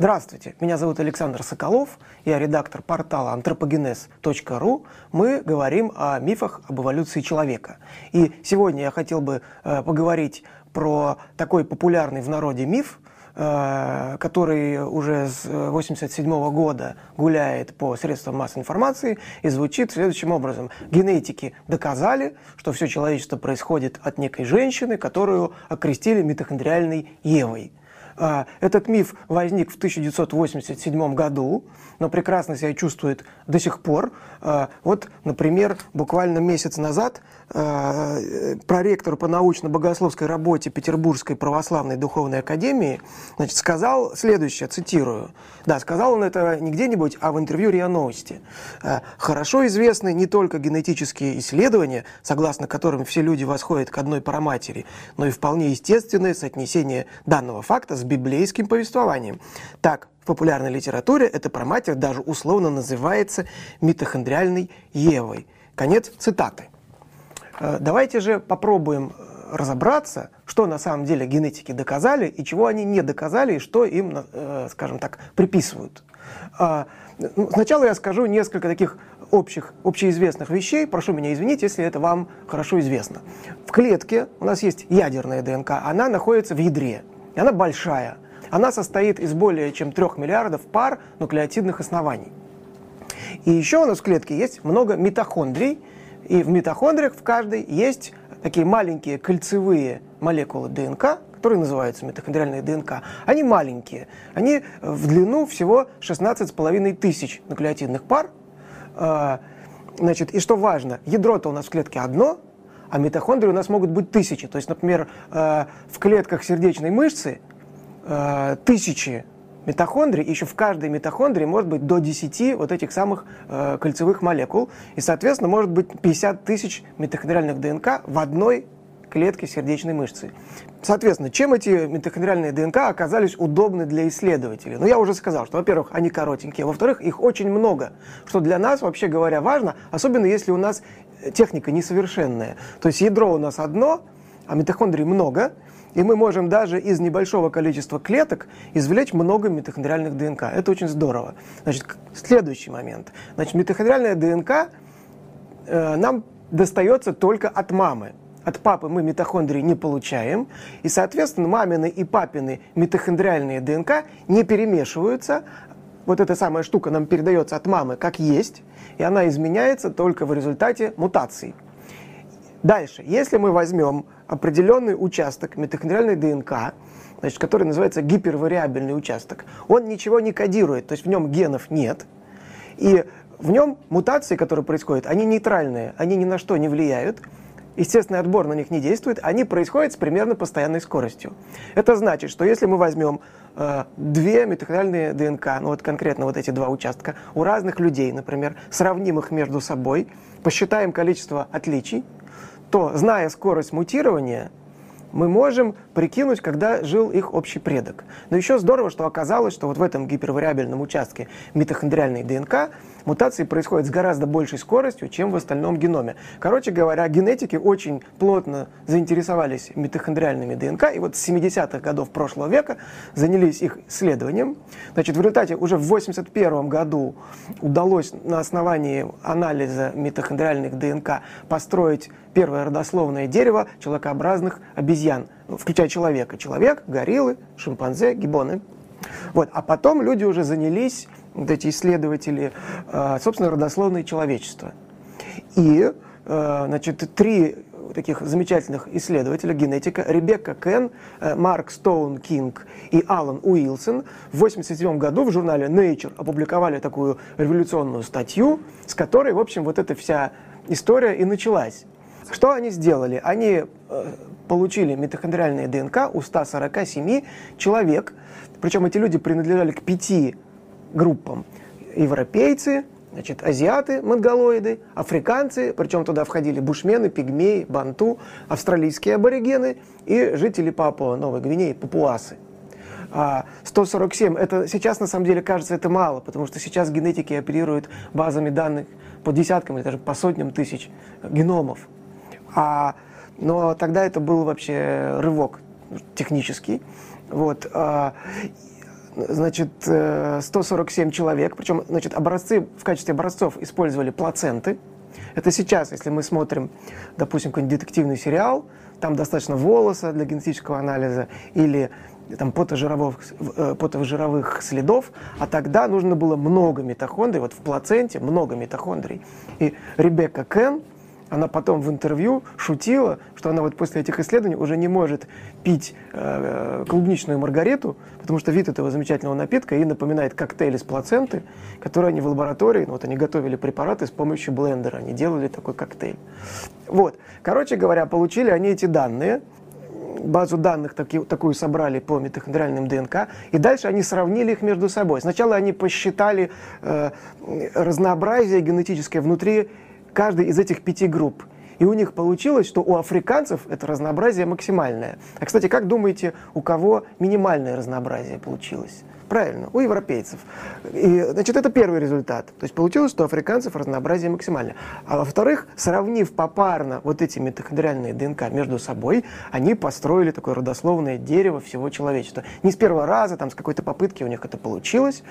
Здравствуйте, меня зовут Александр Соколов, я редактор портала anthropogenes.ru. Мы говорим о мифах об эволюции человека. И сегодня я хотел бы э, поговорить про такой популярный в народе миф, э, который уже с 1987 года гуляет по средствам массовой информации и звучит следующим образом. Генетики доказали, что все человечество происходит от некой женщины, которую окрестили митохондриальной Евой. А, этот миф возник в 1987 году, но прекрасно себя чувствует до сих пор. А, вот, например, буквально месяц назад а, проректор по научно-богословской работе Петербургской православной духовной академии значит, сказал следующее, цитирую. Да, сказал он это не где-нибудь, а в интервью РИА Новости. «Хорошо известны не только генетические исследования, согласно которым все люди восходят к одной проматери, но и вполне естественное соотнесение данного факта с библейским повествованием. Так, в популярной литературе эта проматерь даже условно называется митохондриальной Евой. Конец цитаты. Э, давайте же попробуем э, разобраться, что на самом деле генетики доказали и чего они не доказали, и что им, э, скажем так, приписывают. Ну, сначала я скажу несколько таких общих, общеизвестных вещей. Прошу меня извинить, если это вам хорошо известно. В клетке у нас есть ядерная ДНК, она находится в ядре. И она большая. Она состоит из более чем 3 миллиардов пар нуклеотидных оснований. И еще у нас в клетке есть много митохондрий, и в митохондриях в каждой есть такие маленькие кольцевые молекулы ДНК, которые называются митохондриальные ДНК. Они маленькие. Они в длину всего 16,5 тысяч нуклеотидных пар. А, значит, и что важно, ядро-то у нас в клетке одно, а митохондрии у нас могут быть тысячи. То есть, например, э, в клетках сердечной мышцы э, тысячи митохондрий, еще в каждой митохондрии может быть до 10 вот этих самых э, кольцевых молекул, и, соответственно, может быть 50 тысяч митохондриальных ДНК в одной клетки сердечной мышцы. Соответственно, чем эти митохондриальные ДНК оказались удобны для исследователей? Ну, я уже сказал, что, во-первых, они коротенькие, во-вторых, их очень много, что для нас, вообще говоря, важно, особенно если у нас техника несовершенная. То есть ядро у нас одно, а митохондрий много, и мы можем даже из небольшого количества клеток извлечь много митохондриальных ДНК. Это очень здорово. Значит, следующий момент. Значит, митохондриальная ДНК э, нам достается только от мамы. От папы мы митохондрии не получаем, и, соответственно, мамины и папины митохондриальные ДНК не перемешиваются. Вот эта самая штука нам передается от мамы как есть, и она изменяется только в результате мутаций. Дальше, если мы возьмем определенный участок митохондриальной ДНК, значит, который называется гипервариабельный участок, он ничего не кодирует, то есть в нем генов нет, и в нем мутации, которые происходят, они нейтральные, они ни на что не влияют, естественный отбор на них не действует, они происходят с примерно постоянной скоростью. Это значит, что если мы возьмем э, две митохондриальные ДНК, ну вот конкретно вот эти два участка, у разных людей, например, сравним их между собой, посчитаем количество отличий, то, зная скорость мутирования, мы можем прикинуть, когда жил их общий предок. Но еще здорово, что оказалось, что вот в этом гипервариабельном участке митохондриальной ДНК мутации происходят с гораздо большей скоростью, чем в остальном геноме. Короче говоря, генетики очень плотно заинтересовались митохондриальными ДНК, и вот с 70-х годов прошлого века занялись их исследованием. Значит, в результате уже в 81 году удалось на основании анализа митохондриальных ДНК построить первое родословное дерево человекообразных обезьян, включая человека. Человек, гориллы, шимпанзе, гибоны. Вот. А потом люди уже занялись, вот эти исследователи, э, собственно, родословной человечества. И, э, значит, три таких замечательных исследователя, генетика, Ребекка Кен, э, Марк Стоун Кинг и Алан Уилсон в 1987 году в журнале Nature опубликовали такую революционную статью, с которой, в общем, вот эта вся история и началась. Что они сделали? Они э, получили митохондриальные ДНК у 147 человек, причем эти люди принадлежали к пяти группам. Европейцы, значит, азиаты, монголоиды, африканцы, причем туда входили бушмены, пигмеи, банту, австралийские аборигены и жители Папуа, Новой Гвинеи, папуасы. 147, а это сейчас на самом деле кажется это мало, потому что сейчас генетики оперируют базами данных по десяткам или даже по сотням тысяч геномов. А, но тогда это был вообще рывок технический. Вот. А, значит, 147 э, человек, причем, значит, образцы в качестве образцов использовали плаценты. Это сейчас, если мы смотрим, допустим, какой-нибудь детективный сериал, там достаточно волоса для генетического анализа или там, потожировых, э, потожировых следов, а тогда нужно было много митохондрий, вот в плаценте много митохондрий. И Ребекка Кен, она потом в интервью шутила, что она вот после этих исследований уже не может пить э, клубничную маргариту, потому что вид этого замечательного напитка ей напоминает коктейль из плаценты, который они в лаборатории, ну, вот они готовили препараты с помощью блендера, они делали такой коктейль. Вот. Короче говоря, получили они эти данные, базу данных таки, такую собрали по митохондриальным ДНК, и дальше они сравнили их между собой. Сначала они посчитали э, разнообразие генетическое внутри каждой из этих пяти групп. И у них получилось, что у африканцев это разнообразие максимальное. А, кстати, как думаете, у кого минимальное разнообразие получилось? Правильно, у европейцев. И, значит, это первый результат. То есть получилось, что у африканцев разнообразие максимальное. А во-вторых, сравнив попарно вот эти митохондриальные ДНК между собой, они построили такое родословное дерево всего человечества. Не с первого раза, там с какой-то попытки у них это получилось.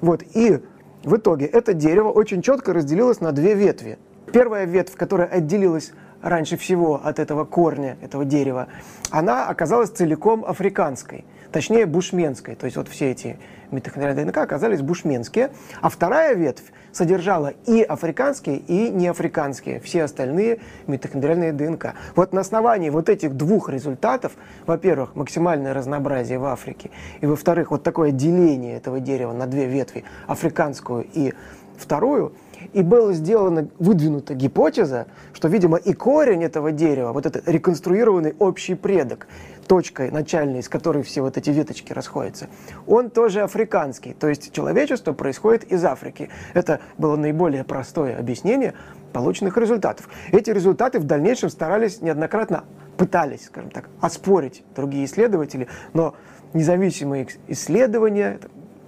Вот, и в итоге это дерево очень четко разделилось на две ветви. Первая ветвь, которая отделилась раньше всего от этого корня, этого дерева, она оказалась целиком африканской, точнее бушменской. То есть вот все эти митохондриальные ДНК оказались бушменские. А вторая ветвь содержала и африканские, и неафриканские, все остальные митохондриальные ДНК. Вот на основании вот этих двух результатов, во-первых, максимальное разнообразие в Африке, и во-вторых, вот такое деление этого дерева на две ветви, африканскую и вторую – и была сделана, выдвинута гипотеза, что, видимо, и корень этого дерева, вот этот реконструированный общий предок, точкой начальной, из которой все вот эти веточки расходятся, он тоже африканский. То есть человечество происходит из Африки. Это было наиболее простое объяснение полученных результатов. Эти результаты в дальнейшем старались неоднократно, пытались, скажем так, оспорить другие исследователи, но независимые исследования,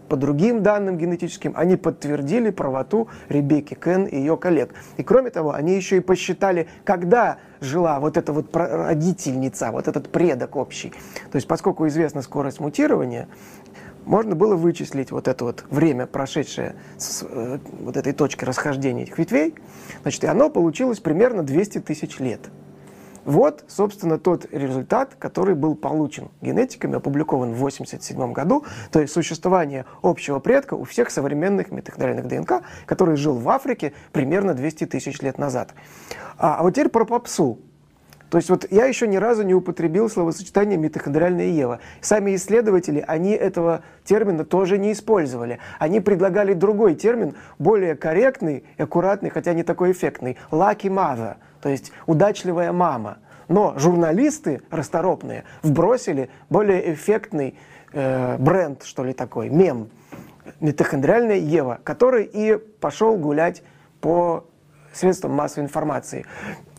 по другим данным генетическим, они подтвердили правоту Ребекки Кен и ее коллег. И кроме того, они еще и посчитали, когда жила вот эта вот родительница, вот этот предок общий. То есть, поскольку известна скорость мутирования, можно было вычислить вот это вот время, прошедшее с э, вот этой точки расхождения этих ветвей, значит, и оно получилось примерно 200 тысяч лет. Вот, собственно, тот результат, который был получен генетиками, опубликован в 1987 году, то есть существование общего предка у всех современных митохондриальных ДНК, который жил в Африке примерно 200 тысяч лет назад. А, а вот теперь про попсу. То есть вот я еще ни разу не употребил словосочетание митохондриальная Ева. Сами исследователи, они этого термина тоже не использовали. Они предлагали другой термин, более корректный аккуратный, хотя не такой эффектный – lucky mother – то есть удачливая мама. Но журналисты расторопные вбросили более эффектный э, бренд, что ли такой, мем, митохондриальная Ева, который и пошел гулять по средствам массовой информации.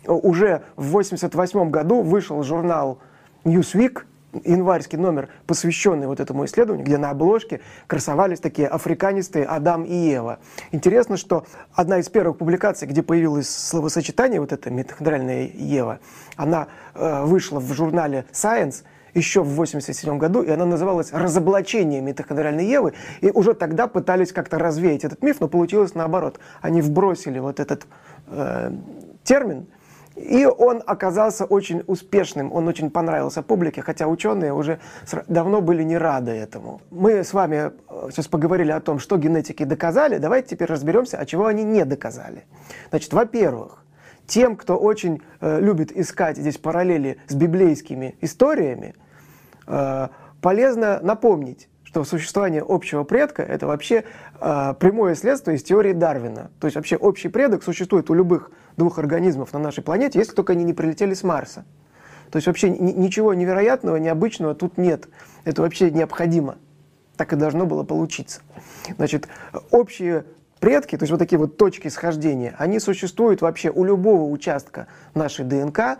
Уже в 1988 году вышел журнал Newsweek, январский номер, посвященный вот этому исследованию, где на обложке красовались такие африканистые Адам и Ева. Интересно, что одна из первых публикаций, где появилось словосочетание, вот это митохондриальная Ева, она э, вышла в журнале Science, еще в 1987 году, и она называлась «Разоблачение митохондриальной Евы», и уже тогда пытались как-то развеять этот миф, но получилось наоборот. Они вбросили вот этот э, термин, и он оказался очень успешным, он очень понравился публике, хотя ученые уже давно были не рады этому. Мы с вами э, сейчас поговорили о том, что генетики доказали, давайте теперь разберемся, а чего они не доказали. Значит, во-первых, тем, кто очень э, любит искать здесь параллели с библейскими историями, э, полезно напомнить, что существование общего предка – это вообще э, прямое следствие из теории Дарвина. То есть вообще общий предок существует у любых двух организмов на нашей планете, если только они не прилетели с Марса. То есть вообще ничего невероятного, необычного тут нет. Это вообще необходимо. Так и должно было получиться. Значит, общие предки, то есть вот такие вот точки схождения, они существуют вообще у любого участка нашей ДНК,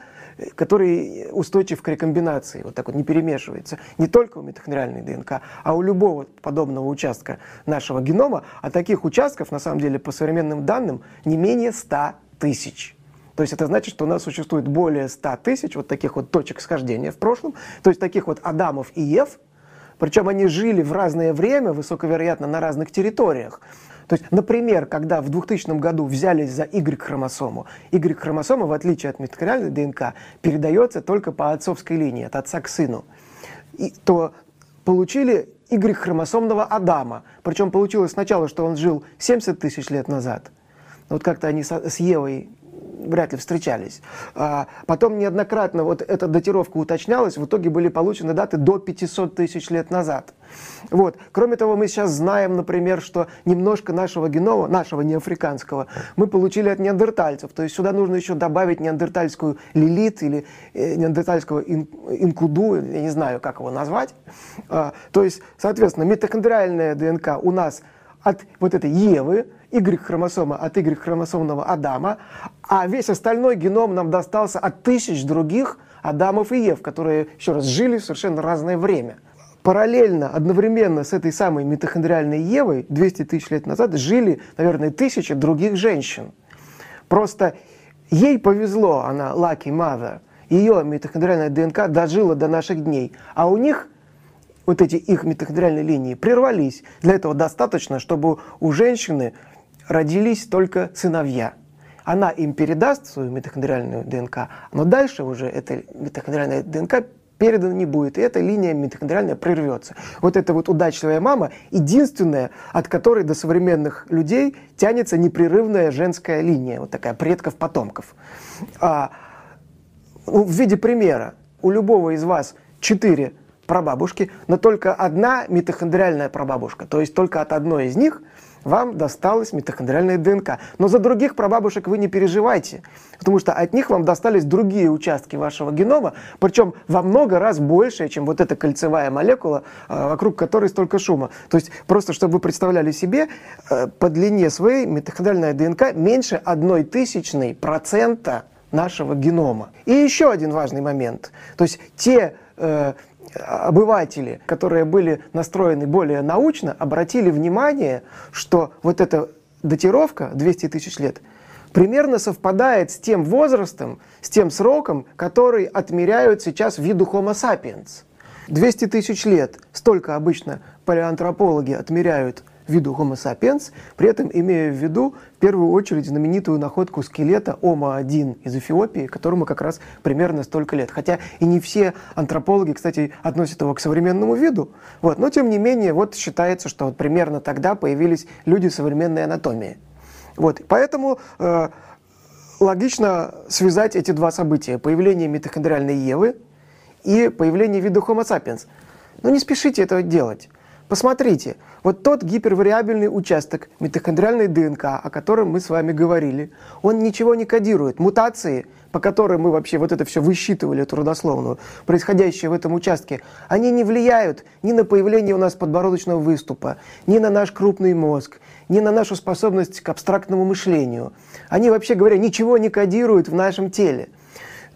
который устойчив к рекомбинации, вот так вот не перемешивается. Не только у митохондриальной ДНК, а у любого подобного участка нашего генома. А таких участков, на самом деле, по современным данным, не менее 100 тысяч. То есть это значит, что у нас существует более 100 тысяч вот таких вот точек схождения в прошлом, то есть таких вот Адамов и Ев, Причем они жили в разное время, высоковероятно, на разных территориях. То есть, например, когда в 2000 году взялись за Y-хромосому, Y-хромосома, в отличие от митохондриальной ДНК, передается только по отцовской линии, от отца к сыну, и, то получили Y-хромосомного Адама. Причем получилось сначала, что он жил 70 тысяч лет назад. Вот как-то они с Евой вряд ли встречались. А потом неоднократно вот эта датировка уточнялась, в итоге были получены даты до 500 тысяч лет назад. Вот. Кроме того, мы сейчас знаем, например, что немножко нашего генома, нашего неафриканского, мы получили от неандертальцев. То есть сюда нужно еще добавить неандертальскую лилит или э, неандертальского ин, инкуду, я не знаю, как его назвать. А, то есть, соответственно, митохондриальная ДНК у нас от вот этой Евы, Y-хромосома от Y-хромосомного Адама, а весь остальной геном нам достался от тысяч других Адамов и Ев, которые, еще раз, жили в совершенно разное время. Параллельно, одновременно с этой самой митохондриальной Евой 200 тысяч лет назад жили, наверное, тысячи других женщин. Просто ей повезло, она lucky mother, ее митохондриальная ДНК дожила до наших дней, а у них вот эти их митохондриальные линии прервались. Для этого достаточно, чтобы у женщины родились только сыновья. Она им передаст свою митохондриальную ДНК, но дальше уже эта митохондриальная ДНК передана не будет, и эта линия митохондриальная прервется. Вот эта вот удачливая мама, единственная, от которой до современных людей тянется непрерывная женская линия, вот такая предков-потомков. А, в виде примера, у любого из вас четыре прабабушки, но только одна митохондриальная прабабушка, то есть только от одной из них – вам досталась митохондриальная ДНК. Но за других прабабушек вы не переживайте, потому что от них вам достались другие участки вашего генома, причем во много раз больше, чем вот эта кольцевая молекула, а, вокруг которой столько шума. То есть просто, чтобы вы представляли себе, э, по длине своей митохондриальная ДНК меньше одной тысячной процента нашего генома. И еще один важный момент. То есть те э, обыватели, которые были настроены более научно, обратили внимание, что вот эта датировка 200 тысяч лет примерно совпадает с тем возрастом, с тем сроком, который отмеряют сейчас виду Homo sapiens. 200 тысяч лет, столько обычно палеоантропологи отмеряют виду Homo sapiens, при этом имея в виду в первую очередь знаменитую находку скелета Ома-1 из Эфиопии, которому как раз примерно столько лет. Хотя и не все антропологи, кстати, относят его к современному виду. Вот. Но тем не менее, вот считается, что вот примерно тогда появились люди современной анатомии. Вот. Поэтому э, логично связать эти два события. Появление митохондриальной Евы и появление вида Homo sapiens. Но не спешите этого делать. Посмотрите, вот тот гипервариабельный участок митохондриальной ДНК, о котором мы с вами говорили, он ничего не кодирует. Мутации, по которым мы вообще вот это все высчитывали, эту родословную, происходящие в этом участке, они не влияют ни на появление у нас подбородочного выступа, ни на наш крупный мозг, ни на нашу способность к абстрактному мышлению. Они, вообще говоря, ничего не кодируют в нашем теле.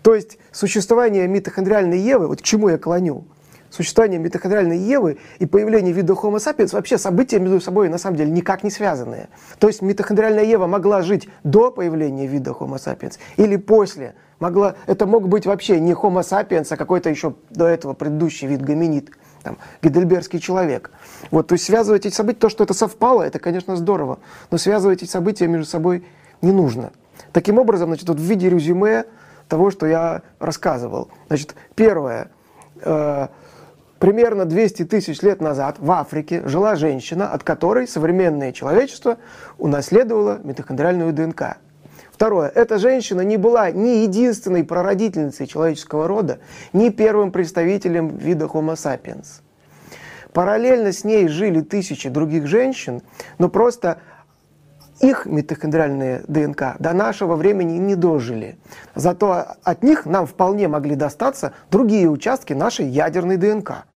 То есть существование митохондриальной Евы, вот к чему я клоню – существование митохондриальной Евы и появление вида Homo sapiens вообще события между собой на самом деле никак не связанные. То есть митохондриальная Ева могла жить до появления вида Homo sapiens или после. Могла, это мог быть вообще не Homo sapiens, а какой-то еще до этого предыдущий вид гоминид, там, гидельбергский человек. Вот, то есть связывать эти события, то, что это совпало, это, конечно, здорово, но связывать эти события между собой не нужно. Таким образом, значит, вот в виде резюме того, что я рассказывал. Значит, первое э, – примерно 200 тысяч лет назад в Африке жила женщина, от которой современное человечество унаследовало митохондриальную ДНК. Второе. Эта женщина не была ни единственной прародительницей человеческого рода, ни первым представителем вида Homo sapiens. Параллельно с ней жили тысячи других женщин, но просто их митохондриальные ДНК до нашего времени не дожили. Зато от них нам вполне могли достаться другие участки нашей ядерной ДНК.